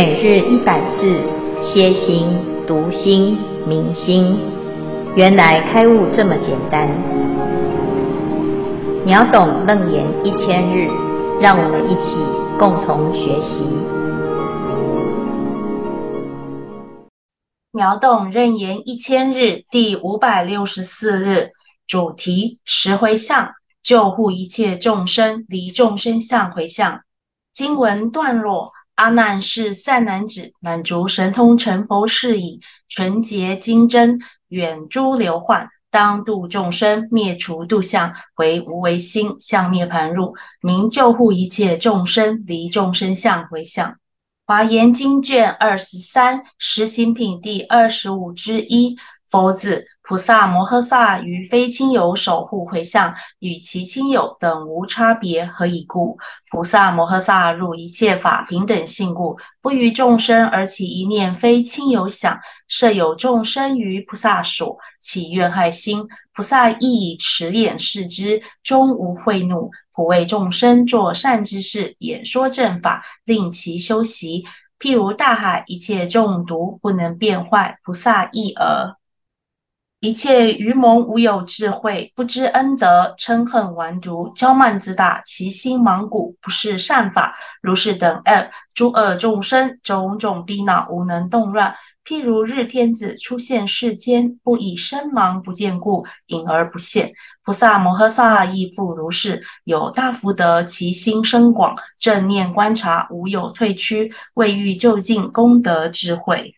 每日一百字，歇心、读心、明心，原来开悟这么简单。秒懂楞严一千日，让我们一起共同学习。秒懂楞严一千日第五百六十四日，主题：十回向，救护一切众生，离众生相回向。经文段落：阿难是善男子，满足神通成佛事已，纯洁精真，远诸流患，当度众生，灭除度相，回无为心，向涅盘入，明救护一切众生，离众生相回向。华严经卷二十三，实行品第二十五之一。佛子，菩萨摩诃萨于非亲友守护回向，与其亲友等无差别，何以故？菩萨摩诃萨入一切法平等性故，不于众生而起一念非亲友想，设有众生于菩萨所，起怨害心，菩萨亦以慈眼视之，终无恚怒，普为众生作善之事，演说正法，令其修习。譬如大海，一切众毒不能变坏，菩萨亦尔。一切愚蒙无有智慧，不知恩德，嗔恨顽毒，骄慢自大，其心盲古，不是善法。如是等恶，诸恶众生，种种逼恼，无能动乱。譬如日天子出现世间，不以身盲不见故，隐而不现。菩萨摩诃萨亦复如是，有大福德，其心深广，正念观察，无有退屈，未欲究竟功德智慧。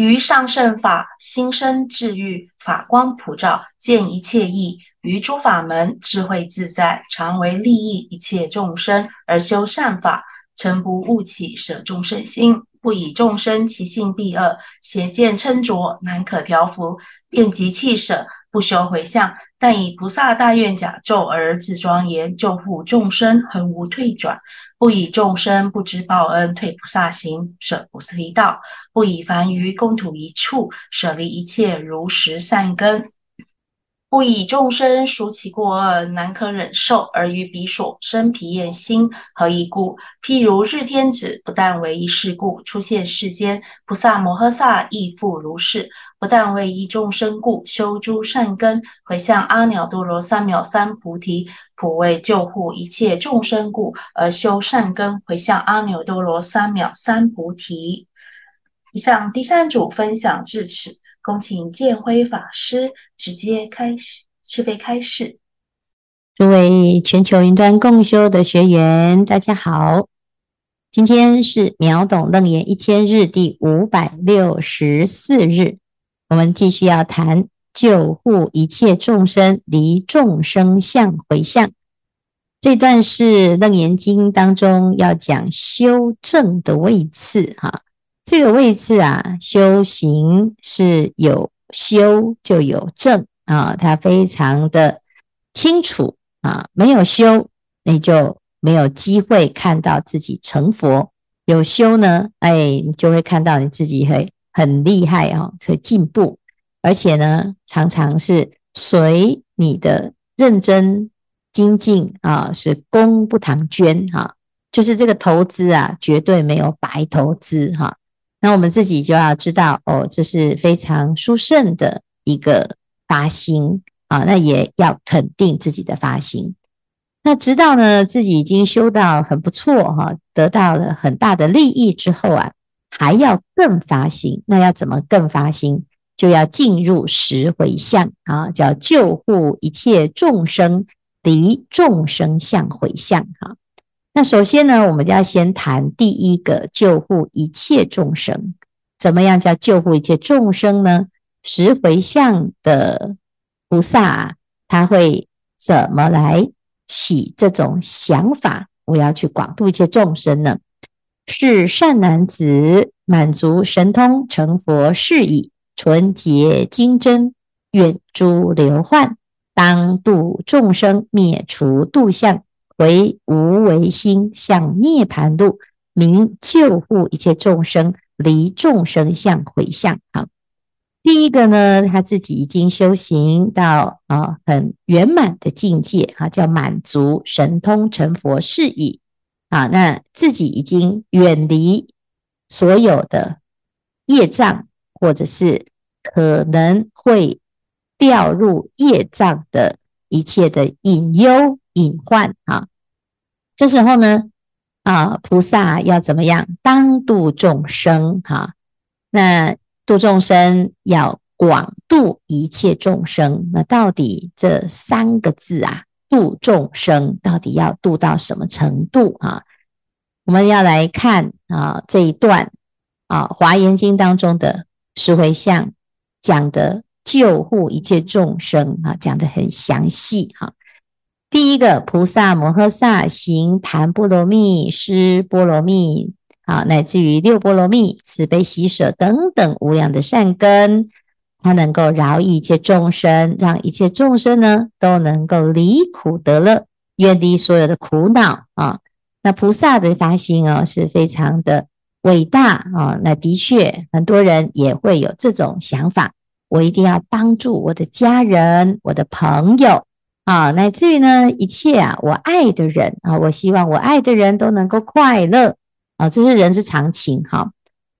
于上胜法，心生智欲，法光普照，见一切义。于诸法门，智慧自在，常为利益一切众生而修善法，诚不误起舍众生心，不以众生其性蔽恶，邪见嗔浊，难可调伏，便即弃舍。不修回向，但以菩萨大愿假咒而自庄严，救护众生，恒无退转。不以众生不知报恩，退菩萨行，舍菩提道。不以凡愚共土一处，舍离一切如实善根。不以众生属起过恶，难可忍受，而于彼所生疲厌心，何以故？譬如日天子，不但为一事故出现世间，菩萨摩诃萨亦复如是，不但为一众生故修诸善根，回向阿耨多罗三藐三菩提，普为救护一切众生故而修善根，回向阿耨多罗三藐三菩提。以上第三组分享至此。恭请见辉法师直接开始，慈悲开示。诸位全球云端共修的学员，大家好，今天是秒懂楞严一千日第五百六十四日，我们继续要谈救护一切众生离众生相回向。这段是楞严经当中要讲修正的位次，哈。这个位置啊，修行是有修就有正啊，它非常的清楚啊。没有修，你就没有机会看到自己成佛；有修呢，哎，你就会看到你自己会很厉害啊，会进步，而且呢，常常是随你的认真精进啊，是功不唐捐哈，就是这个投资啊，绝对没有白投资哈。那我们自己就要知道哦，这是非常殊胜的一个发心啊，那也要肯定自己的发心。那直到呢自己已经修到很不错哈，得到了很大的利益之后啊，还要更发心。那要怎么更发心？就要进入十回向啊，叫救护一切众生，离众生相回向哈。那首先呢，我们就要先谈第一个救护一切众生，怎么样叫救护一切众生呢？十回向的菩萨，他会怎么来起这种想法？我要去广度一切众生呢？是善男子，满足神通成佛事已，纯洁精真，远诸流患，当度众生，灭除度相。回无为心，向涅槃路，名救护一切众生，离众生相回向。好，第一个呢，他自己已经修行到啊很圆满的境界，哈，叫满足神通成佛事已。啊，那自己已经远离所有的业障，或者是可能会掉入业障的一切的隐忧隐患啊。这时候呢，啊，菩萨要怎么样？当度众生哈。那度众生要广度一切众生。那到底这三个字啊？度众生到底要度到什么程度啊？我们要来看啊这一段啊《华严经》当中的十回向讲的救护一切众生啊，讲的很详细哈。第一个菩萨摩诃萨行檀波罗蜜、施波罗蜜啊，乃至于六波罗蜜、慈悲喜舍等等无量的善根。他能够饶一切众生，让一切众生呢都能够离苦得乐，远离所有的苦恼啊。那菩萨的发心啊是非常的伟大啊。那的确，很多人也会有这种想法：我一定要帮助我的家人、我的朋友啊，乃至于呢一切啊我爱的人啊，我希望我爱的人都能够快乐啊，这是人之常情哈。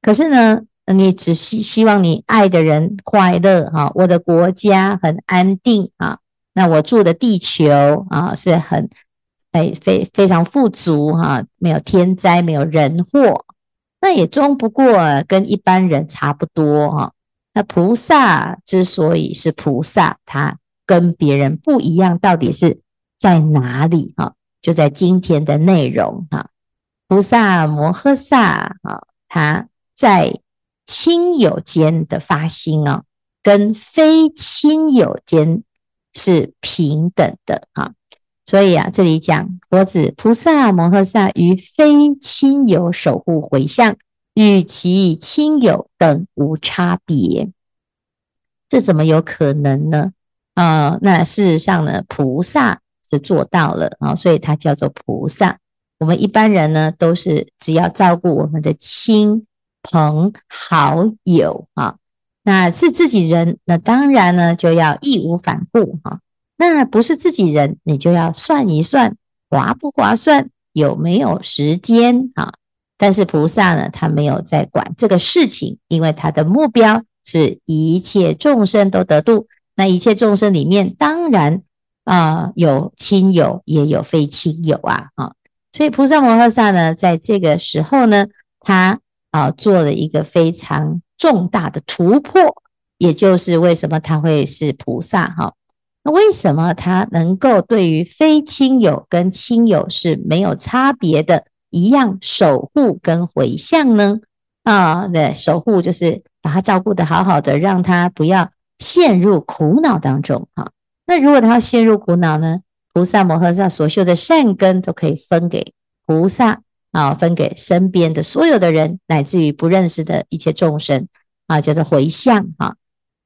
可是呢，你只希希望你爱的人快乐哈，我的国家很安定啊，那我住的地球啊是很哎非非常富足哈，没有天灾，没有人祸，那也终不过跟一般人差不多哈。那菩萨之所以是菩萨，他跟别人不一样，到底是在哪里哈？就在今天的内容哈。菩萨摩诃萨啊，他在。亲友间的发心啊，跟非亲友间是平等的啊，所以啊，这里讲佛子菩萨摩诃萨于非亲友守护回向，与其亲友等无差别，这怎么有可能呢？啊，那事实上呢，菩萨是做到了啊，所以他叫做菩萨。我们一般人呢，都是只要照顾我们的亲。朋好友啊，那是自己人，那当然呢就要义无反顾哈。那不是自己人，你就要算一算划不划算，有没有时间啊？但是菩萨呢，他没有在管这个事情，因为他的目标是一切众生都得度。那一切众生里面，当然啊有亲友，也有非亲友啊啊。所以菩萨摩诃萨呢，在这个时候呢，他。啊，做了一个非常重大的突破，也就是为什么他会是菩萨哈？那为什么他能够对于非亲友跟亲友是没有差别的，一样守护跟回向呢？啊，对，守护就是把他照顾得好好的，让他不要陷入苦恼当中啊。那如果他要陷入苦恼呢？菩萨摩诃萨所修的善根都可以分给菩萨。啊，分给身边的所有的人，乃至于不认识的一切众生啊，叫做回向啊。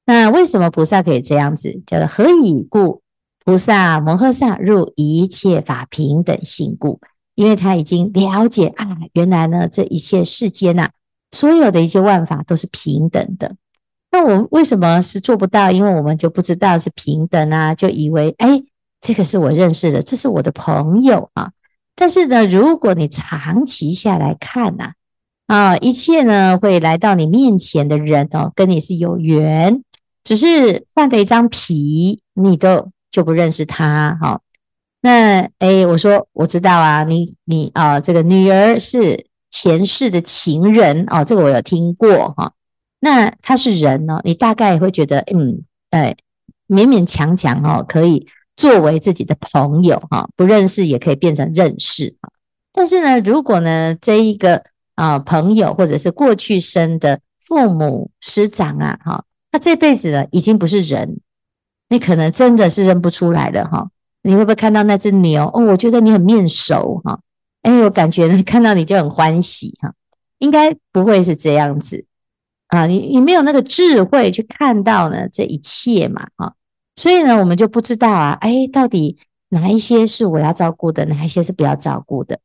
那为什么菩萨可以这样子？叫做何以故？菩萨摩诃萨入一切法平等性故，因为他已经了解啊，原来呢，这一切世间呐、啊，所有的一些万法都是平等的。那我们为什么是做不到？因为我们就不知道是平等啊，就以为哎，这个是我认识的，这是我的朋友啊。但是呢，如果你长期下来看呐，啊，一切呢会来到你面前的人哦，跟你是有缘，只是换了一张皮，你都就不认识他哈。那诶，我说我知道啊，你你啊，这个女儿是前世的情人哦，这个我有听过哈。那他是人哦，你大概也会觉得嗯，哎，勉勉强强哦，可以。作为自己的朋友哈，不认识也可以变成认识。但是呢，如果呢这一个啊朋友或者是过去生的父母师长啊哈，他这辈子呢已经不是人，你可能真的是认不出来了哈。你会不会看到那只牛？哦，我觉得你很面熟哈。哎，我感觉呢 看到你就很欢喜哈。应该不会是这样子啊，你你没有那个智慧去看到呢这一切嘛啊。所以呢，我们就不知道啊，哎，到底哪一些是我要照顾的，哪一些是不要照顾的？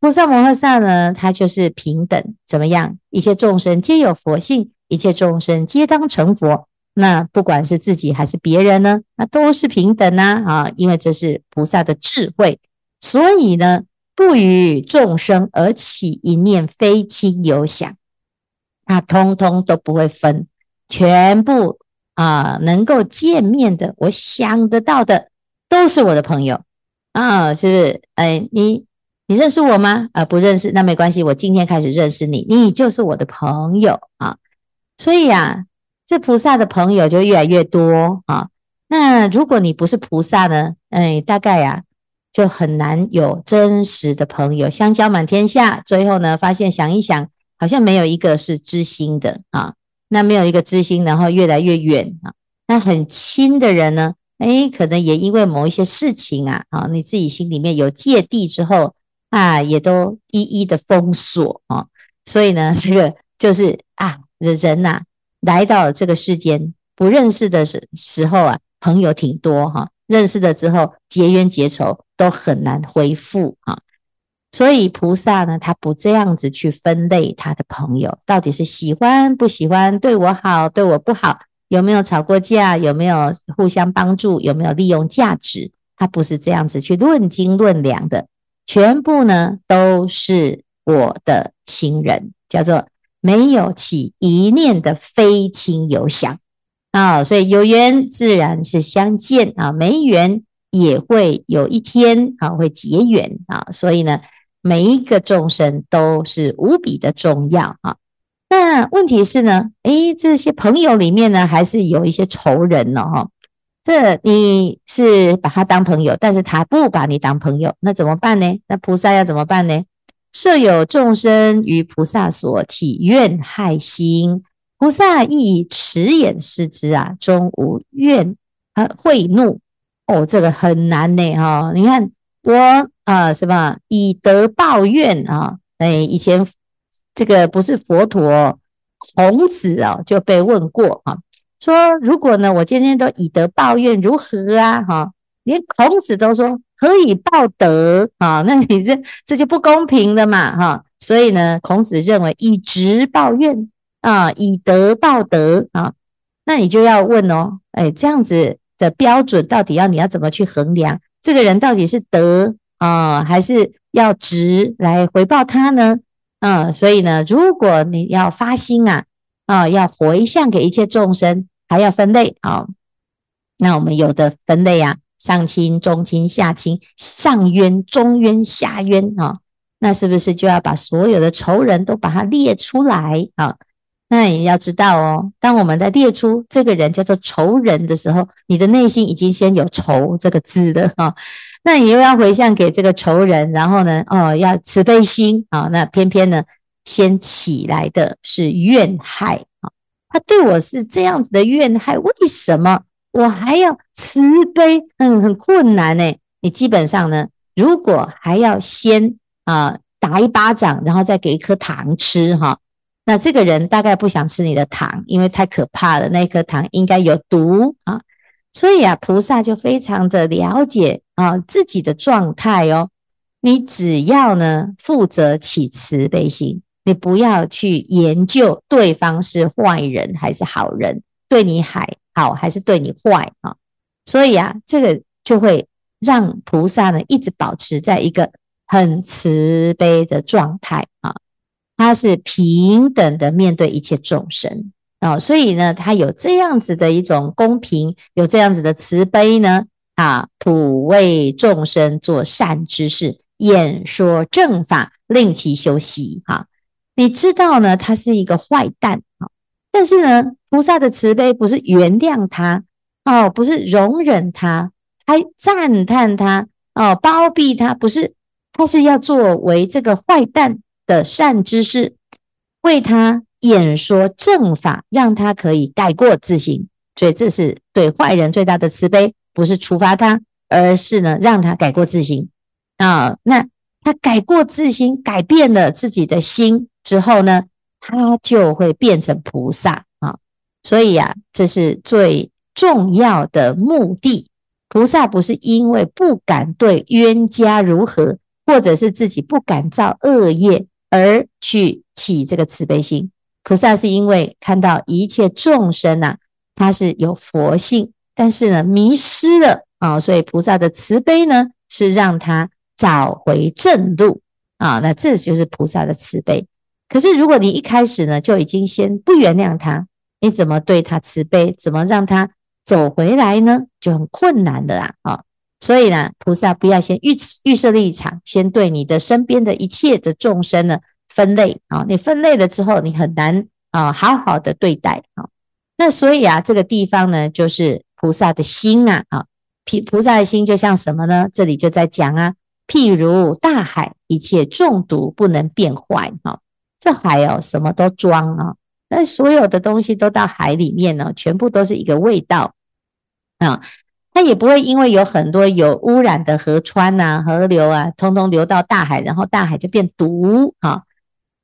菩萨摩诃萨呢，他就是平等，怎么样？一切众生皆有佛性，一切众生皆当成佛。那不管是自己还是别人呢，那都是平等呐啊，因为这是菩萨的智慧。所以呢，不与众生而起一念非亲有想，那通通都不会分，全部啊、能够见面的，我想得到的都是我的朋友啊，是不是？哎，你你认识我吗？啊，不认识，那没关系，我今天开始认识你，你就是我的朋友啊。所以啊，这菩萨的朋友就越来越多啊。那如果你不是菩萨呢？哎，大概呀、啊。就很难有真实的朋友，相交满天下，最后呢，发现想一想，好像没有一个是知心的啊。那没有一个知心，然后越来越远啊。那很亲的人呢，哎，可能也因为某一些事情啊，啊，你自己心里面有芥蒂之后啊，也都一一的封锁啊。所以呢，这个就是啊，人呐、啊，来到这个世间，不认识的时时候啊，朋友挺多哈。认识了之后，结冤结仇都很难恢复啊。所以菩萨呢，他不这样子去分类他的朋友，到底是喜欢不喜欢，对我好，对我不好，有没有吵过架，有没有互相帮助，有没有利用价值，他不是这样子去论斤论两的，全部呢都是我的亲人，叫做没有起一念的非亲友想。啊，所以有缘自然是相见啊，没缘也会有一天啊会结缘啊，所以呢，每一个众生都是无比的重要啊。那问题是呢，诶，这些朋友里面呢，还是有一些仇人呢哈。这你是把他当朋友，但是他不把你当朋友，那怎么办呢？那菩萨要怎么办呢？设有众生于菩萨所起怨害心。菩萨亦以慈眼视之啊，终无怨和恚怒哦，这个很难呢哈。你看我啊，什么以德报怨啊？哎，以前这个不是佛陀，孔子啊就被问过啊，说如果呢，我今天都以德报怨，如何啊？哈，连孔子都说何以报德啊？那你这这就不公平了嘛哈。所以呢，孔子认为以直报怨。啊，以德报德啊，那你就要问哦，哎，这样子的标准到底要你要怎么去衡量？这个人到底是德啊，还是要直来回报他呢？嗯，所以呢，如果你要发心啊，啊，要回向给一切众生，还要分类啊。那我们有的分类啊，上亲、中亲、下亲，上冤、中冤、下冤啊，那是不是就要把所有的仇人都把它列出来啊？那也要知道哦，当我们在列出这个人叫做仇人的时候，你的内心已经先有仇这个字了哈。那你又要回向给这个仇人，然后呢，哦，要慈悲心啊。那偏偏呢，先起来的是怨害啊。他对我是这样子的怨害，为什么我还要慈悲？嗯，很困难呢。你基本上呢，如果还要先啊打一巴掌，然后再给一颗糖吃哈。那这个人大概不想吃你的糖，因为太可怕了，那颗糖应该有毒啊。所以啊，菩萨就非常的了解啊自己的状态哦。你只要呢负责起慈悲心，你不要去研究对方是坏人还是好人，对你还好还是对你坏啊。所以啊，这个就会让菩萨呢一直保持在一个很慈悲的状态啊。他是平等的面对一切众生啊，所以呢，他有这样子的一种公平，有这样子的慈悲呢啊，普为众生做善知识，演说正法，令其修习哈。你知道呢，他是一个坏蛋啊，但是呢，菩萨的慈悲不是原谅他哦，不是容忍他，还赞叹他哦，包庇他，不是，他是要作为这个坏蛋。的善知识，为他演说正法，让他可以改过自新。所以这是对坏人最大的慈悲，不是处罚他，而是呢让他改过自新啊。那他改过自新，改变了自己的心之后呢，他就会变成菩萨啊。所以呀、啊，这是最重要的目的。菩萨不是因为不敢对冤家如何，或者是自己不敢造恶业。而去起这个慈悲心，菩萨是因为看到一切众生呐、啊，他是有佛性，但是呢迷失了啊，所以菩萨的慈悲呢是让他找回正路啊。那这就是菩萨的慈悲。可是如果你一开始呢就已经先不原谅他，你怎么对他慈悲？怎么让他走回来呢？就很困难的啦啊。所以呢，菩萨不要先预预设立场，先对你的身边的一切的众生呢分类啊。你分类了之后，你很难啊好好的对待啊。那所以啊，这个地方呢，就是菩萨的心啊啊，菩菩萨的心就像什么呢？这里就在讲啊，譬如大海，一切中毒不能变坏啊。这海哦，什么都装啊，那所有的东西都到海里面呢，全部都是一个味道啊。它也不会因为有很多有污染的河川呐、河流啊，通通流到大海，然后大海就变毒啊。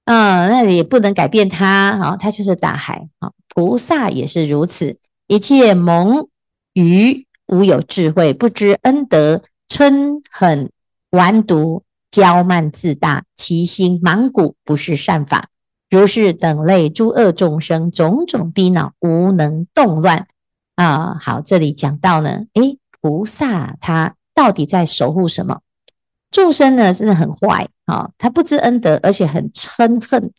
嗯，那也不能改变它啊，它就是大海啊。菩萨也是如此，一切蒙愚无有智慧，不知恩德，嗔恨顽毒，骄慢自大，其心莽古，不是善法。如是等类诸恶众生，种种逼恼，无能动乱。啊，好，这里讲到呢，诶，菩萨他到底在守护什么？众生呢，真的很坏啊，他不知恩德，而且很嗔恨，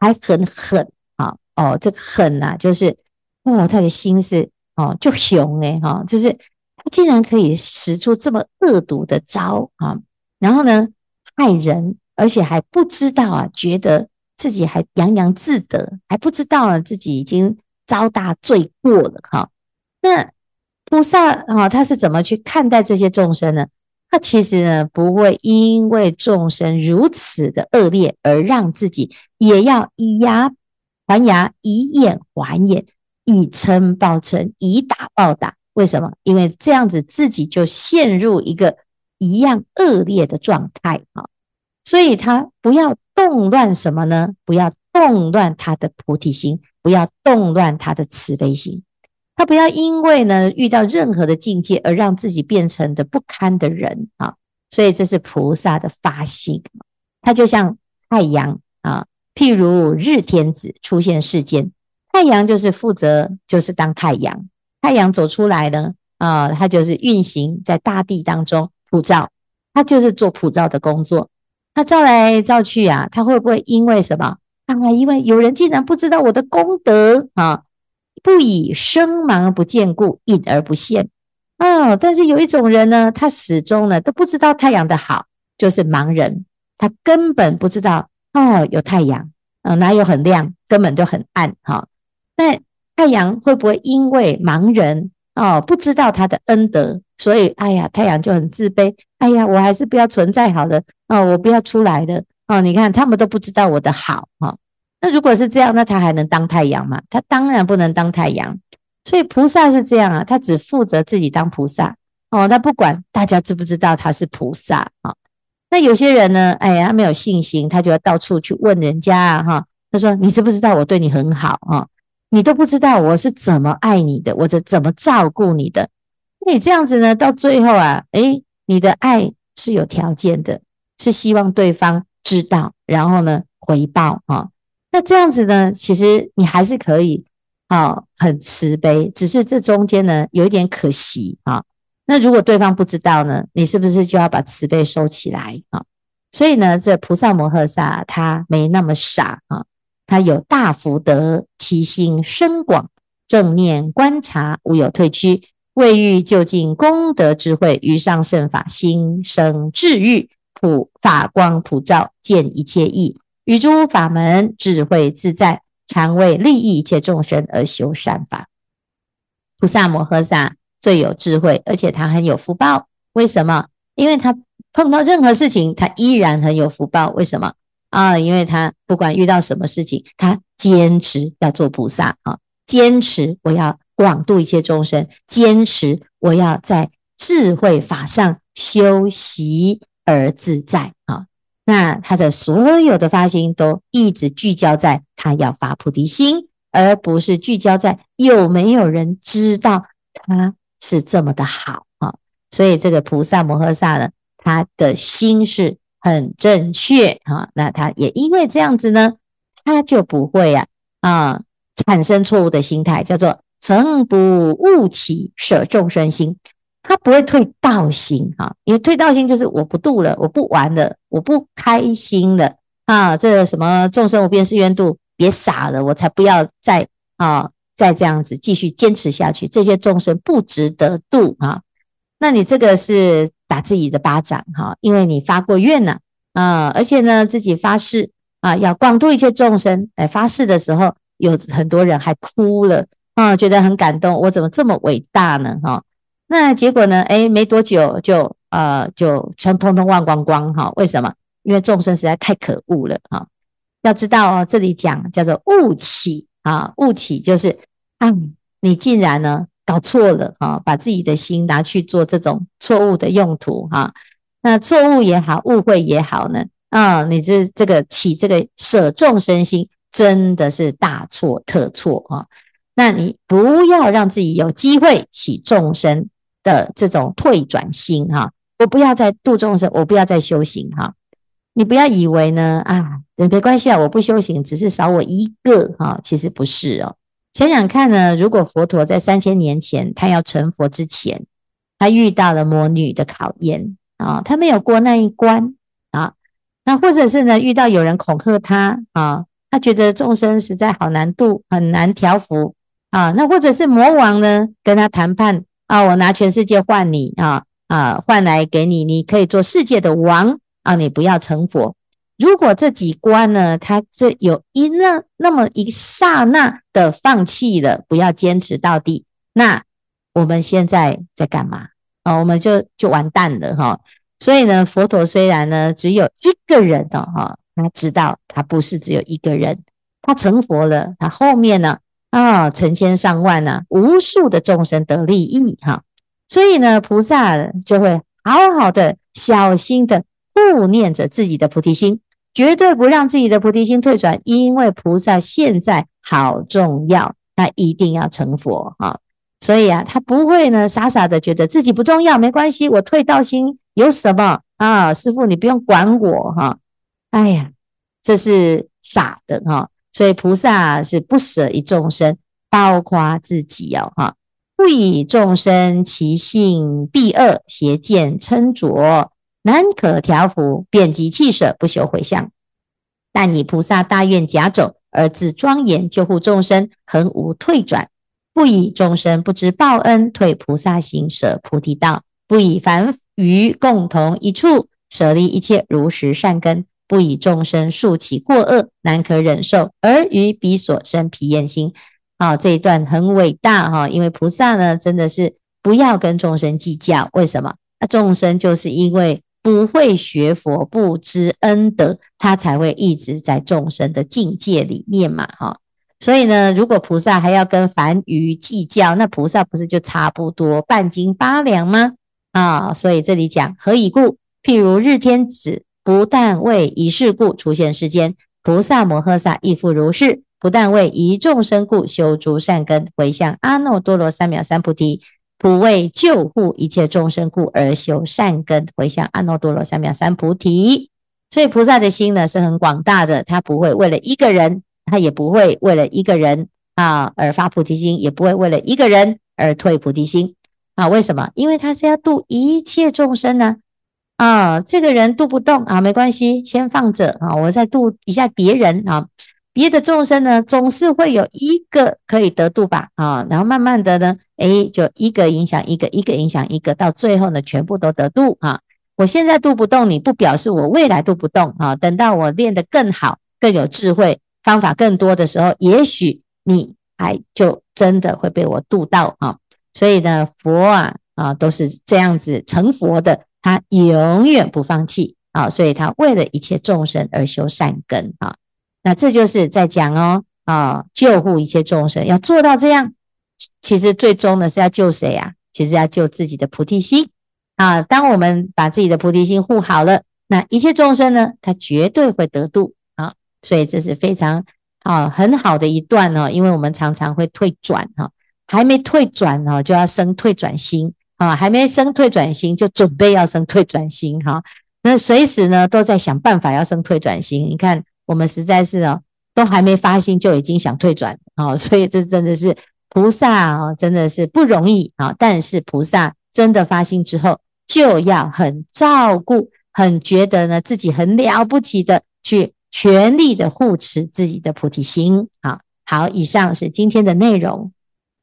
还很狠啊。哦，这个狠啊，就是哦，他的心是哦，就凶诶哈，就是他竟然可以使出这么恶毒的招啊，然后呢，害人，而且还不知道啊，觉得自己还洋洋自得，还不知道啊，自己已经遭大罪过了哈。那菩萨啊，他是怎么去看待这些众生呢？他其实呢，不会因为众生如此的恶劣而让自己也要以牙还牙，以眼还眼，以嗔报嗔，以打报打。为什么？因为这样子自己就陷入一个一样恶劣的状态啊。所以他不要动乱什么呢？不要动乱他的菩提心，不要动乱他的慈悲心。他不要因为呢遇到任何的境界而让自己变成的不堪的人啊，所以这是菩萨的发心。他就像太阳啊，譬如日天子出现世间，太阳就是负责就是当太阳，太阳走出来呢啊，它就是运行在大地当中普照，它就是做普照的工作。它照来照去啊，它会不会因为什么啊？因为有人竟然不知道我的功德啊。不以声盲不见故，隐而不现。哦，但是有一种人呢，他始终呢都不知道太阳的好，就是盲人，他根本不知道哦有太阳，嗯、哪有很亮，根本就很暗哈。那、太阳会不会因为盲人哦不知道他的恩德，所以哎呀太阳就很自卑，哎呀我还是不要存在好了，哦我不要出来了，哦你看他们都不知道我的好哈。那如果是这样，那他还能当太阳吗？他当然不能当太阳。所以菩萨是这样啊，他只负责自己当菩萨哦，他不管大家知不知道他是菩萨啊。那有些人呢，哎呀，他没有信心，他就要到处去问人家，哈，他说：“你知不知道我对你很好啊？你都不知道我是怎么爱你的，我是怎么照顾你的。你这样子呢，到最后啊，诶，你的爱是有条件的，是希望对方知道，然后呢，回报啊。”那这样子呢，其实你还是可以啊、很慈悲，只是这中间呢有一点可惜啊、那如果对方不知道呢，你是不是就要把慈悲收起来啊、所以呢，这菩萨摩诃萨他没那么傻啊，他有大福德，其心深广，正念观察，无有退屈，未欲就近功德智慧，于上胜法心生智欲，普法光普照，见一切义。与诸法门智慧自在，常为利益一切众生而修善法。菩萨摩诃萨最有智慧，而且他很有福报。为什么？因为他碰到任何事情，他依然很有福报。为什么？啊，因为他不管遇到什么事情，他坚持要做菩萨啊，坚持我要广度一切众生，坚持我要在智慧法上修习而自在啊。那他的所有的发心都一直聚焦在他要发菩提心，而不是聚焦在有没有人知道他是这么的好啊。所以这个菩萨摩诃萨呢，他的心是很正确啊。那他也因为这样子呢，他就不会啊啊产生错误的心态，叫做曾不误起舍众生心。他不会退道心哈，因为退道心就是我不度了，我不玩了，我不开心了啊！这什么众生无边誓愿度，别傻了，我才不要再啊再这样子继续坚持下去，这些众生不值得度啊！那你这个是打自己的巴掌哈，因为你发过愿了啊，而且呢自己发誓啊要广度一切众生，来发誓的时候，有很多人还哭了啊，觉得很感动，我怎么这么伟大呢哈？那结果呢？哎，没多久就呃就全通通忘光光哈？为什么？因为众生实在太可恶了哈！要知道哦，这里讲叫做误起啊，误起就是啊，你竟然呢搞错了哈，把自己的心拿去做这种错误的用途哈。那错误也好，误会也好呢啊，你这这个起这个舍众生心，真的是大错特错啊！那你不要让自己有机会起众生。的这种退转心哈，我不要再度众生，我不要再修行哈。你不要以为呢啊，没关系啊，我不修行，只是少我一个哈，其实不是哦。想想看呢，如果佛陀在三千年前他要成佛之前，他遇到了魔女的考验啊，他没有过那一关啊，那或者是呢遇到有人恐吓他啊，他觉得众生实在好难度，很难调伏啊，那或者是魔王呢跟他谈判。啊，我拿全世界换你啊啊，换来给你，你可以做世界的王啊，你不要成佛。如果这几关呢，他这有一那那么一刹那的放弃了，不要坚持到底，那我们现在在干嘛啊？我们就就完蛋了哈。所以呢，佛陀虽然呢只有一个人的哈，他知道他不是只有一个人，他成佛了，他后面呢？啊，成千上万呢、无数的众生得利益哈，所以呢，菩萨就会好好的、小心的护念着自己的菩提心，绝对不让自己的菩提心退转，因为菩萨现在好重要，他一定要成佛啊，所以啊，他不会呢傻傻的觉得自己不重要，没关系，我退道心有什么啊？师父你不用管我哈，哎呀，这是傻的哈。所以菩萨是不舍一众生，包括自己哦，哈，不以众生其性必恶邪见称浊难可调伏，便即弃舍，不修回向。但以菩萨大愿假走而自庄严救护众生，恒无退转。不以众生不知报恩，退菩萨行，舍菩提道。不以凡愚共同一处，舍利一切如实善根。不以众生数起过恶难可忍受，而于彼所生疲厌心。啊，这一段很伟大哈，因为菩萨呢，真的是不要跟众生计较。为什么？那众生就是因为不会学佛，不知恩德，他才会一直在众生的境界里面嘛，哈。所以呢，如果菩萨还要跟凡愚计较，那菩萨不是就差不多半斤八两吗？啊，所以这里讲何以故？譬如日天子。不但为一事故出现世间，菩萨摩诃萨亦复如是。不但为一众生故修诸善根，回向阿耨多罗三藐三菩提；不为救护一切众生故而修善根，回向阿耨多罗三藐三菩提。所以菩萨的心呢是很广大的，他不会为了一个人，他也不会为了一个人啊而发菩提心，也不会为了一个人而退菩提心啊。为什么？因为他是要度一切众生呢。啊，这个人度不动啊，没关系，先放着啊，我再度一下别人啊，别的众生呢，总是会有一个可以得度吧啊，然后慢慢的呢，诶，就一个影响一个，一个影响一个，到最后呢，全部都得度啊。我现在度不动你，不表示我未来度不动啊。等到我练得更好、更有智慧、方法更多的时候，也许你还就真的会被我度到啊。所以呢，佛啊啊，都是这样子成佛的。他永远不放弃啊，所以他为了一切众生而修善根啊。那这就是在讲哦啊，救护一切众生要做到这样，其实最终呢是要救谁啊？其实要救自己的菩提心啊。当我们把自己的菩提心护好了，那一切众生呢，他绝对会得度啊。所以这是非常啊很好的一段哦，因为我们常常会退转哈，还没退转哦，就要生退转心。啊，还没生退转心，就准备要生退转心哈。那随时呢都在想办法要生退转心。你看，我们实在是哦，都还没发心就已经想退转哦，所以这真的是菩萨哦，真的是不容易啊。但是菩萨真的发心之后，就要很照顾，很觉得呢自己很了不起的去全力的护持自己的菩提心。好，好，以上是今天的内容。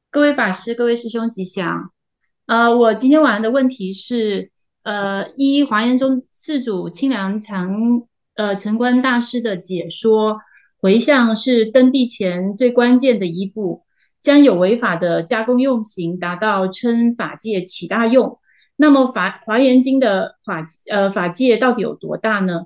各位法师、各位师兄吉祥。呃，我今天晚上的问题是，呃，一华严宗四祖清凉禅呃禅观大师的解说，回向是登地前最关键的一步，将有违法的加工用行达到称法界起大用。那么法华严经的法呃法界到底有多大呢？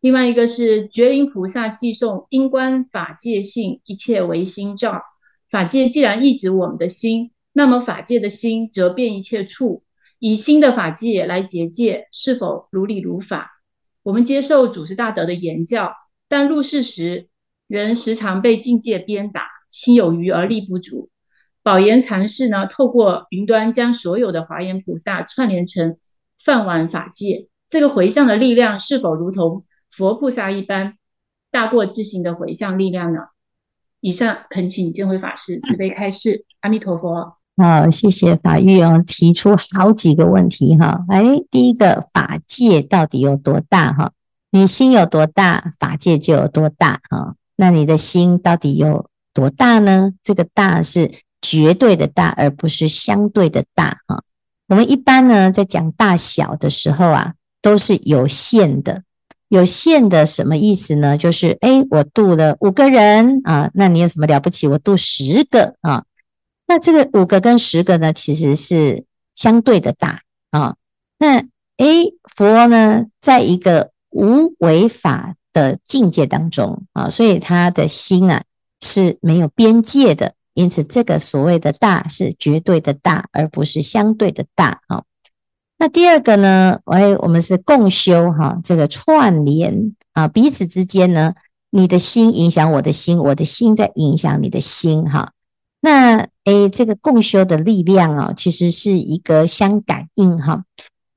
另外一个是觉林菩萨寄颂，应观法界性，一切唯心造。法界既然一指我们的心，那么法界的心则遍一切处，以心的法界来结界，是否如理如法？我们接受祖师大德的言教，但入世时仍时常被境界鞭打，心有余而力不足。宝岩禅师呢，透过云端将所有的华严菩萨串联成梵网法界，这个回向的力量是否如同佛菩萨一般大过自行的回向力量呢？以上恳请见辉法师慈悲开示。阿弥陀佛。好，谢谢法玉哦，提出好几个问题哈。哎，第一个法界到底有多大哈？你心有多大，法界就有多大哈。那你的心到底有多大呢？这个大是。绝对的大，而不是相对的大啊。我们一般呢，在讲大小的时候啊，都是有限的。有限的什么意思呢？就是诶，我度了五个人啊，那你有什么了不起？我度十个啊，那这个五个跟十个呢，其实是相对的大啊。那诶，佛呢，在一个无为法的境界当中啊，所以他的心啊是没有边界的。因此，这个所谓的大是绝对的大，而不是相对的大啊。那第二个呢？哎，我们是共修哈，这个串联啊，彼此之间呢，你的心影响我的心，我的心在影响你的心哈。那诶，这个共修的力量啊，其实是一个相感应哈。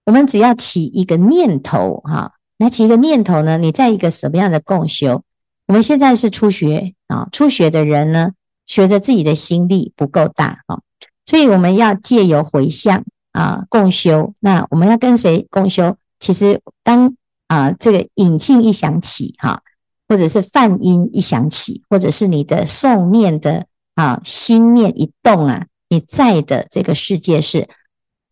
我们只要起一个念头哈，那起一个念头呢，你在一个什么样的共修？我们现在是初学啊，初学的人呢，觉得自己的心力不够大哦，所以我们要借由回向啊共修。那我们要跟谁共修？其实当啊这个引磬一响起哈，或者是梵音一响起，或者是你的诵念的啊心念一动啊，你在的这个世界是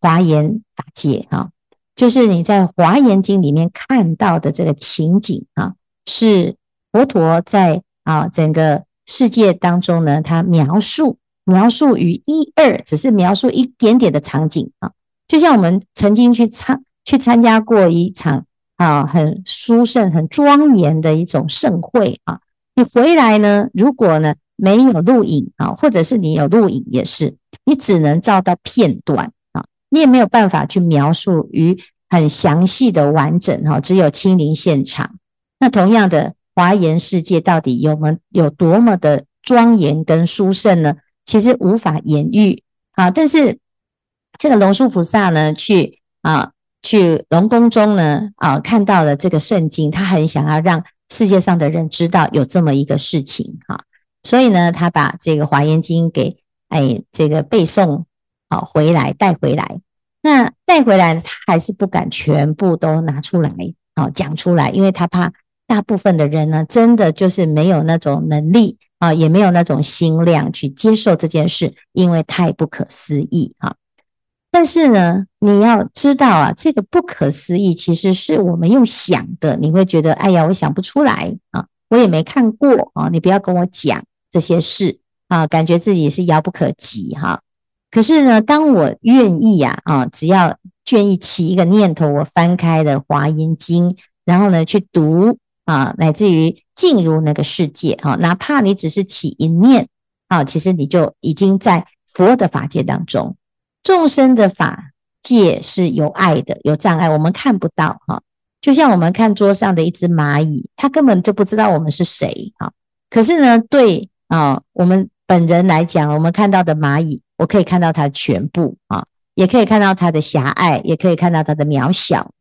华严法界啊，就是你在华严经里面看到的这个情景啊，是佛陀在啊整个。世界当中呢，他描述描述于一二，只是描述一点点的场景啊，就像我们曾经去参去参加过一场啊很殊胜、很庄严的一种盛会啊，你回来呢，如果呢没有录影啊，或者是你有录影也是，你只能照到片段啊，你也没有办法去描述于很详细的完整哈，只有亲临现场。那同样的。华严世界到底有没有多么的庄严跟殊胜呢？其实无法言喻啊。但是这个龙树菩萨呢，去啊去龙宫中呢啊，看到了这个圣经，他很想要让世界上的人知道有这么一个事情哈、所以呢，他把这个华严经给哎这个背诵啊回来带回来。那带回来他还是不敢全部都拿出来啊讲出来，因为他怕。大部分的人呢，真的就是没有那种能力啊，也没有那种心量去接受这件事，因为太不可思议啊。但是呢，你要知道啊，这个不可思议其实是我们用想的，你会觉得，哎呀，我想不出来啊，我也没看过啊，你不要跟我讲这些事啊，感觉自己是遥不可及哈。可是呢，当我愿意呀啊，只要愿意起一个念头，我翻开了《华严经》，然后呢，去读。啊，乃至于进入那个世界啊，哪怕你只是起一念啊，其实你就已经在佛的法界当中。众生的法界是有爱的，有障碍，我们看不到哈。就像我们看桌上的一只蚂蚁，它根本就不知道我们是谁啊。可是呢，对啊，我们本人来讲，我们看到的蚂蚁，我可以看到它全部啊，也可以看到它的狭隘，也可以看到它的渺小。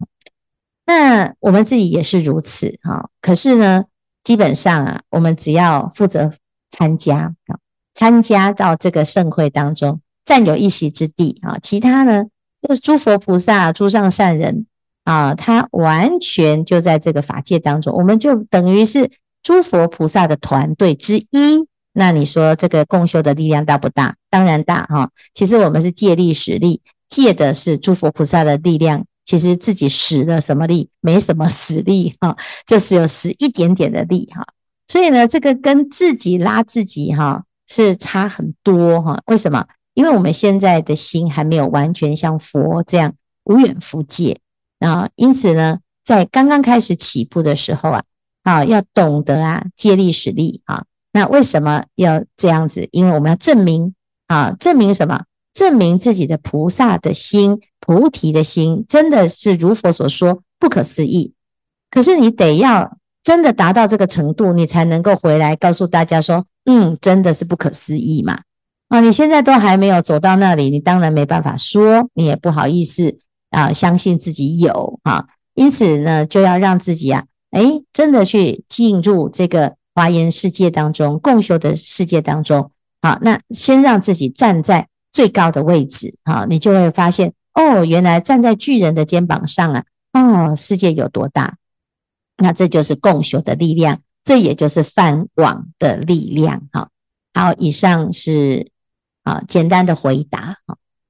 那我们自己也是如此哈，可是呢，基本上啊，我们只要负责参加啊，参加到这个盛会当中，占有一席之地啊，其他呢，这诸佛菩萨、诸上善人啊，他完全就在这个法界当中，我们就等于是诸佛菩萨的团队之一。那你说这个共修的力量大不大？当然大哈。其实我们是借力使力，借的是诸佛菩萨的力量。其实自己使了什么力？没什么使力哈，就是有使一点点的力哈。所以呢，这个跟自己拉自己哈是差很多哈。为什么？因为我们现在的心还没有完全像佛这样无远弗届啊。因此呢，在刚刚开始起步的时候啊，啊，要懂得啊借力使力啊。那为什么要这样子？因为我们要证明啊，证明什么？证明自己的菩萨的心、菩提的心，真的是如佛所说不可思议。可是你得要真的达到这个程度，你才能够回来告诉大家说，嗯，真的是不可思议嘛。啊，你现在都还没有走到那里，你当然没办法说，你也不好意思啊，相信自己有啊。因此呢，就要让自己啊，诶，真的去进入这个。华严世界当中，共修的世界当中，好，那先让自己站在最高的位置，好，你就会发现，哦，原来站在巨人的肩膀上啊，哦，世界有多大？那这就是共修的力量，这也就是泛网的力量，好，好，以上是啊简单的回答，好，